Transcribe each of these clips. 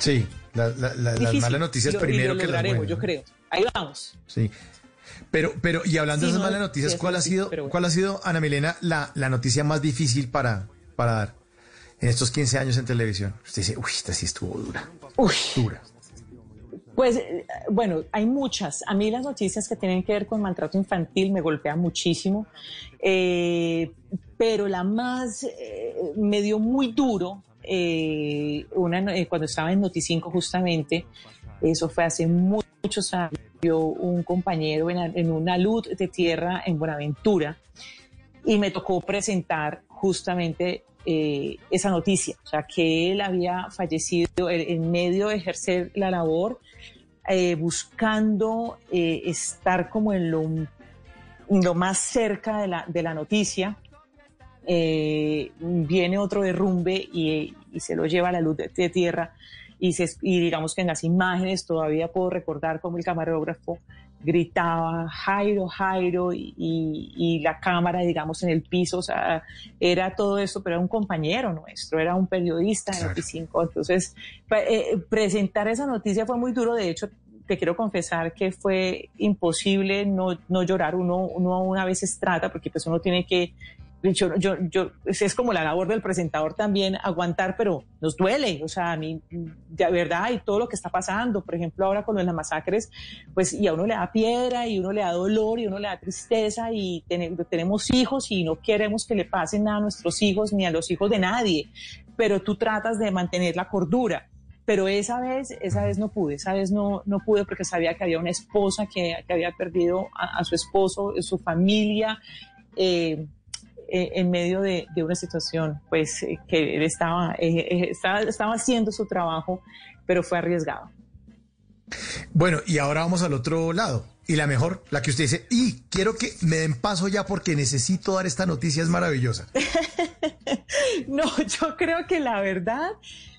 Sí, la, la, la, las malas noticias lo, primero lo que las buenas. yo creo. Ahí vamos. Sí. Pero, pero, y hablando Sí, de esas no, malas noticias, sí, ¿cuál ha sido, bueno. cuál ha sido, Ana Milena, la, la noticia más difícil para, para dar en estos 15 años en televisión? Usted dice, uy, esta sí estuvo dura, Uy. dura. Pues eh, bueno, hay muchas. A mí las noticias que tienen que ver con maltrato infantil me golpean muchísimo, Eh, pero la más eh, me dio muy duro eh, una, eh, cuando estaba en Noticinco justamente. Eso fue hace mu- muchos años. Yo, un compañero en, en una luz de tierra en Buenaventura y me tocó presentar justamente eh, esa noticia, o sea, que él había fallecido en, en medio de ejercer la labor, eh, buscando eh, estar como en lo, en lo más cerca de la, de la noticia. Eh, viene otro derrumbe y, y se lo lleva a la luz de, de tierra y, se, y digamos que en las imágenes todavía puedo recordar cómo el camarógrafo gritaba Jairo, Jairo y, y- la cámara, digamos, en el piso, o sea, era todo eso, pero era un compañero nuestro, era un periodista de. Noticinco. Entonces, eh, presentar esa noticia fue muy duro, de hecho, te quiero confesar que fue imposible no, no llorar, uno, uno una vez trata, porque pues uno tiene que yo, yo, yo, es como la labor del presentador también aguantar, pero nos duele, o sea, a mí, de verdad, y todo lo que está pasando, por ejemplo, ahora con las masacres, pues, y a uno le da piedra, y uno le da dolor, y uno le da tristeza, y ten- tenemos hijos, y no queremos que le pasen nada a nuestros hijos, ni a los hijos de nadie, pero tú tratas de mantener la cordura. Pero esa vez, esa vez no pude, esa vez no, no pude porque sabía que había una esposa que, que había perdido a, a su esposo, su familia, eh, eh, en medio de, de una situación pues eh, que él estaba, eh, eh, estaba, estaba haciendo su trabajo, pero fue arriesgado. Bueno, y ahora vamos al otro lado. Y la mejor, la que usted dice, y quiero que me den paso ya porque necesito dar esta noticia, es maravillosa. No, yo creo que la verdad,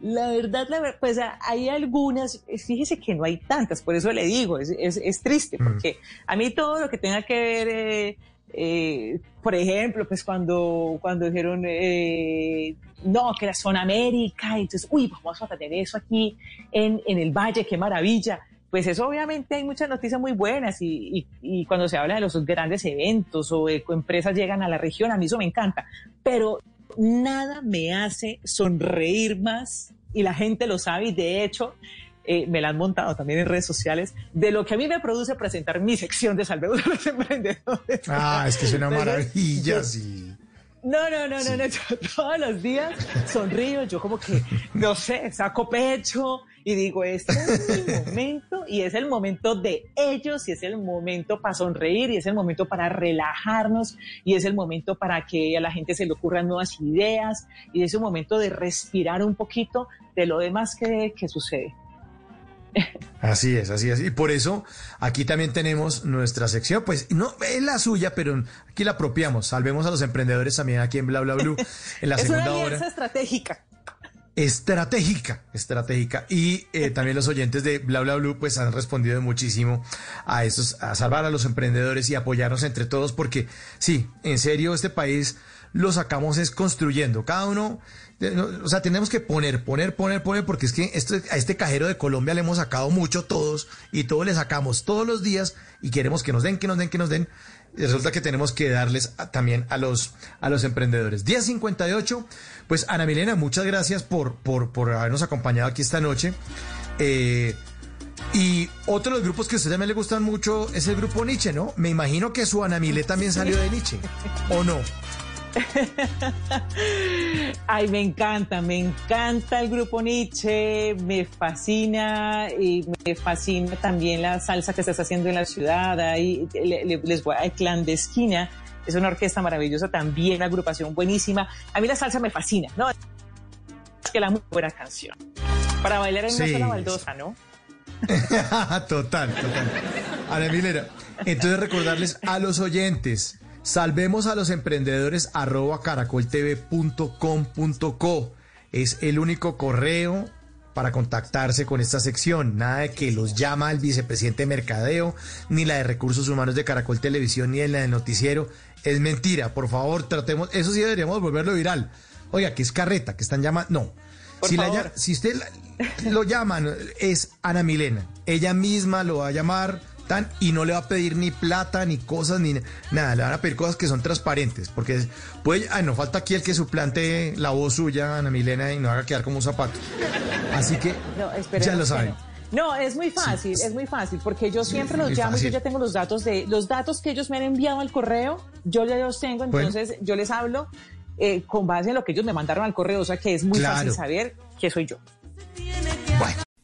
la verdad, la ver- pues hay algunas, fíjese que no hay tantas, por eso le digo, es, es, es triste, porque a mí todo lo que tenga que ver, eh, eh, por ejemplo, pues cuando, cuando dijeron, eh, no, que la zona América, entonces, uy, vamos a tener eso aquí en, en el Valle, qué maravilla. Pues eso obviamente hay muchas noticias muy buenas y, cuando se habla de los grandes eventos o de empresas llegan a la región, a mí eso me encanta. Pero nada me hace sonreír más y la gente lo sabe y de hecho eh, me la han montado también en redes sociales de lo que a mí me produce presentar mi sección de Salvemos a los Emprendedores. Ah, es que es una maravilla, sí. no, no, no, no, no, yo todos los días sonrío, yo como que, no sé, saco pecho y digo, este es mi momento y es el momento de ellos y es el momento para sonreír y es el momento para relajarnos y es el momento para que a la gente se le ocurran nuevas ideas y es un momento de respirar un poquito de lo demás que, que sucede. Así es, así es. Y por eso aquí también tenemos nuestra sección, pues no es la suya, pero aquí la apropiamos. Salvemos a los emprendedores también aquí en Bla Bla Blue en la es una segunda alianza hora. estratégica. Estratégica, estratégica. Y eh, también los oyentes de Bla Bla Blue pues han respondido muchísimo a esos, a salvar a los emprendedores y apoyarnos entre todos, porque sí, en serio, este país lo sacamos es construyendo. Cada uno, no, o sea, tenemos que poner, poner, poner, poner, porque es que a este cajero de Colombia le hemos sacado mucho todos y todos le sacamos todos los días y queremos que nos den, que nos den, que nos den. Y resulta que tenemos que darles también a los, a los emprendedores. 10.58, pues Ana Milena, muchas gracias por, por, por habernos acompañado aquí esta noche. Eh, y otro de los grupos que a usted también le gustan mucho es el grupo Nietzsche, ¿no? Me imagino que su Ana Milé también salió de Nietzsche, ¿o no? Ay, me encanta, me encanta el grupo Nietzsche, me fascina y me fascina también la salsa que se está haciendo en la ciudad. Ahí les voy a Clandestina, es una orquesta maravillosa también, una agrupación buenísima. A mí la salsa me fascina, ¿no? Es que la muy buena canción. Para bailar en una Sí. sola baldosa, ¿no? total, total. Ana Milena, entonces recordarles a los oyentes, salvemos a los emprendedores arroba caracoltv.com.co. Es el único correo para contactarse con esta sección. Nada de que los llama el vicepresidente de Mercadeo, ni la de Recursos Humanos de Caracol Televisión, ni en la de Noticiero. Es mentira. Por favor, tratemos. Eso sí deberíamos volverlo viral. Oiga, que es carreta, que están llamando. No. Por si, favor. usted la- lo llaman, es Ana Milena. Ella misma lo va a llamar tan y no le va a pedir ni plata, ni cosas, ni nada. Le van a pedir cosas que son transparentes. Porque puede, ay, no falta aquí el que suplante la voz suya, Ana Milena, y no haga quedar como un zapato. Así que No, ya lo saben. No. Es muy fácil, es muy fácil, porque yo siempre los llamo y fácil. yo ya tengo los datos de los datos que ellos me han enviado al correo, yo ya los tengo, Bueno. entonces yo les hablo eh, con base en lo que ellos me mandaron al correo, o sea que es muy Claro. fácil saber que soy yo. Bueno.